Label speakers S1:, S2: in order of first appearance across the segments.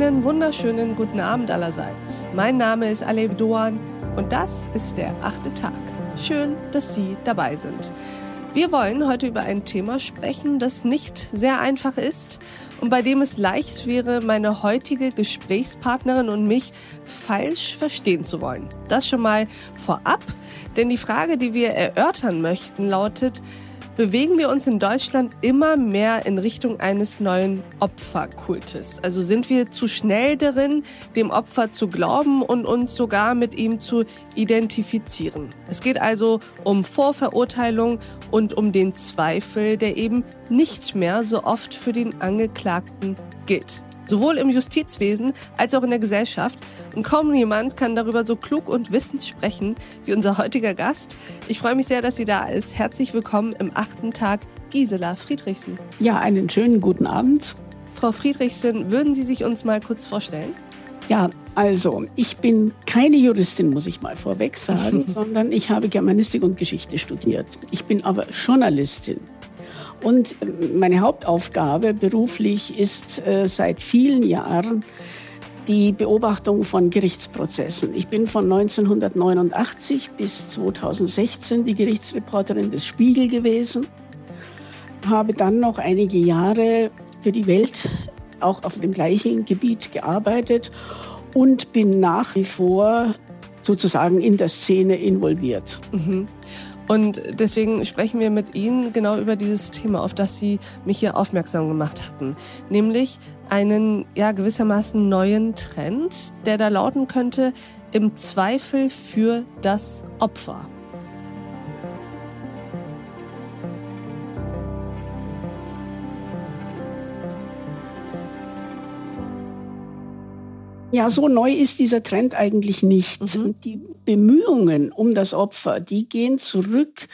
S1: wunderschönen guten Abend allerseits. Mein Name ist Aleb Doan und das ist der achte Tag. Schön, dass Sie dabei sind. Wir wollen heute über ein Thema sprechen, das nicht sehr einfach ist und bei dem es leicht wäre, meine heutige Gesprächspartnerin und mich falsch verstehen zu wollen. Das schon mal vorab, denn die Frage, die wir erörtern möchten, lautet, bewegen wir uns in Deutschland immer mehr in Richtung eines neuen Opferkultes. Also sind wir zu schnell darin, dem Opfer zu glauben und uns sogar mit ihm zu identifizieren. Es geht also um Vorverurteilung und um den Zweifel, der eben nicht mehr so oft für den Angeklagten gilt sowohl im Justizwesen als auch in der Gesellschaft. Und kaum jemand kann darüber so klug und wissend sprechen wie unser heutiger Gast. Ich freue mich sehr, dass sie da ist. Herzlich willkommen im achten Tag, Gisela Friedrichsen.
S2: Ja, einen schönen guten Abend.
S1: Frau Friedrichsen, würden Sie sich uns mal kurz vorstellen?
S2: Ja, also, ich bin keine Juristin, muss ich mal vorweg sagen, sondern ich habe Germanistik und Geschichte studiert. Ich bin aber Journalistin. Und meine Hauptaufgabe beruflich ist äh, seit vielen Jahren die Beobachtung von Gerichtsprozessen. Ich bin von 1989 bis 2016 die Gerichtsreporterin des Spiegel gewesen, habe dann noch einige Jahre für die Welt auch auf dem gleichen Gebiet gearbeitet und bin nach wie vor sozusagen in der Szene involviert.
S1: Mhm. Und deswegen sprechen wir mit Ihnen genau über dieses Thema, auf das Sie mich hier aufmerksam gemacht hatten. Nämlich einen, ja, gewissermaßen neuen Trend, der da lauten könnte, im Zweifel für das Opfer.
S2: Ja, so neu ist dieser Trend eigentlich nicht. Mhm. Die Bemühungen um das Opfer, die gehen zurück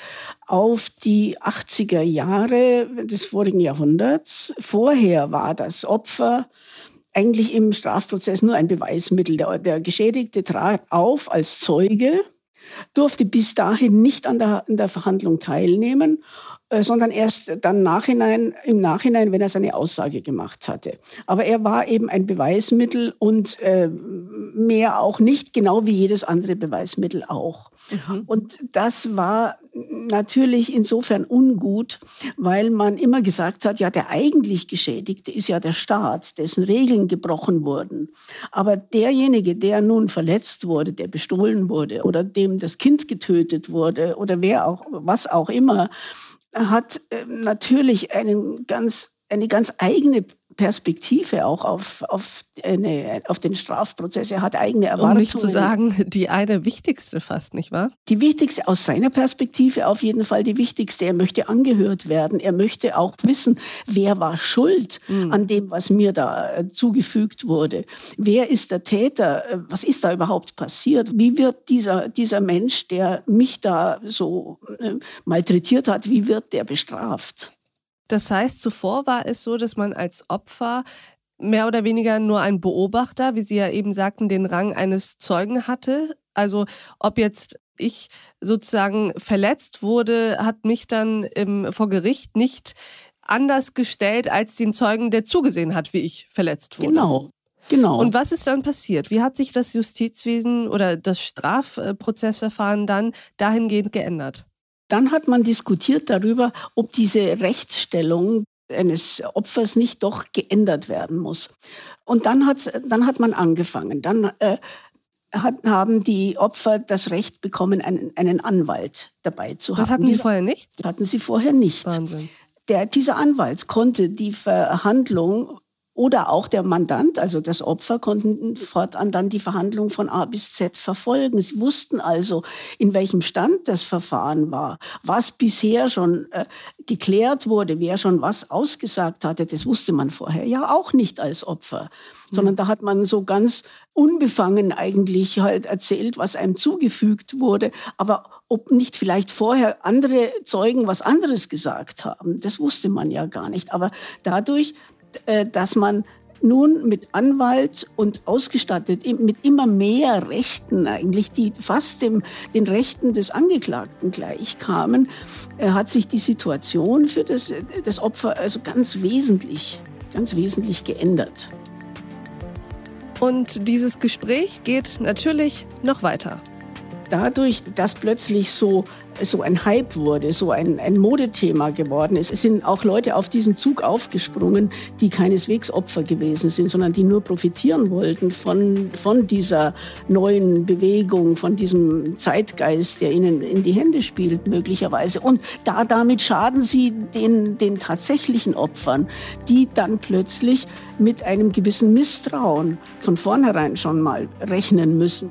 S2: auf die 80er Jahre des vorigen Jahrhunderts. Vorher war das Opfer eigentlich im Strafprozess nur ein Beweismittel. Der, der Geschädigte trat auf als Zeuge, durfte bis dahin nicht an der, an der Verhandlung teilnehmen sondern erst dann nachhinein, im Nachhinein, wenn er seine Aussage gemacht hatte. Aber er war eben ein Beweismittel und äh, mehr auch nicht, genau wie jedes andere Beweismittel auch. Mhm. Und das war natürlich insofern ungut, weil man immer gesagt hat, ja, der eigentlich Geschädigte ist ja der Staat, dessen Regeln gebrochen wurden. Aber derjenige, der nun verletzt wurde, der bestohlen wurde oder dem das Kind getötet wurde oder wer auch, was auch immer, hat ähm, natürlich einen ganz, eine ganz eigene Perspektive auch auf, auf, eine, auf den Strafprozess. Er hat eigene Erwartungen.
S1: Um nicht zu sagen, die eine wichtigste fast, nicht wahr?
S2: Die wichtigste aus seiner Perspektive auf jeden Fall die wichtigste. Er möchte angehört werden. Er möchte auch wissen, wer war schuld mhm. an dem, was mir da äh, zugefügt wurde. Wer ist der Täter? Äh, was ist da überhaupt passiert? Wie wird dieser, dieser Mensch, der mich da so äh, malträtiert hat, wie wird der bestraft?
S1: Das heißt, zuvor war es so, dass man als Opfer mehr oder weniger nur ein Beobachter, wie Sie ja eben sagten, den Rang eines Zeugen hatte. Also ob jetzt ich sozusagen verletzt wurde, hat mich dann im, vor Gericht nicht anders gestellt als den Zeugen, der zugesehen hat, wie ich verletzt wurde.
S2: Genau. Genau.
S1: Und was ist dann passiert? Wie hat sich das Justizwesen oder das Strafprozessverfahren dann dahingehend geändert?
S2: Dann hat man diskutiert darüber, ob diese Rechtsstellung eines Opfers nicht doch geändert werden muss. Und dann hat, dann hat man angefangen. Dann äh, hat, haben die Opfer das Recht bekommen, einen, einen Anwalt dabei zu
S1: haben. Das hatten Sie vorher nicht?
S2: Das hatten sie vorher nicht.
S1: Wahnsinn.
S2: Der, dieser Anwalt konnte die Verhandlung oder auch der Mandant, also das Opfer, konnten fortan dann die Verhandlung von A bis Z verfolgen. Sie wussten also, in welchem Stand das Verfahren war, was bisher schon äh, geklärt wurde, wer schon was ausgesagt hatte. Das wusste man vorher ja auch nicht als Opfer, mhm. sondern da hat man so ganz unbefangen eigentlich halt erzählt, was einem zugefügt wurde. Aber ob nicht vielleicht vorher andere Zeugen was anderes gesagt haben, das wusste man ja gar nicht. Aber dadurch dass man nun mit Anwalt und ausgestattet mit immer mehr Rechten eigentlich, die fast dem, den Rechten des Angeklagten gleichkamen, äh, hat sich die Situation für das, das Opfer also ganz wesentlich, ganz wesentlich geändert.
S1: Und dieses Gespräch geht natürlich noch weiter
S2: dadurch, dass plötzlich so, so ein Hype wurde, so ein, ein Modethema geworden ist, sind auch Leute auf diesen Zug aufgesprungen, die keineswegs Opfer gewesen sind, sondern die nur profitieren wollten von, von dieser neuen Bewegung, von diesem Zeitgeist, der ihnen in die Hände spielt, möglicherweise. Und da damit schaden sie den, den tatsächlichen Opfern, die dann plötzlich mit einem gewissen Misstrauen von vornherein schon mal rechnen müssen.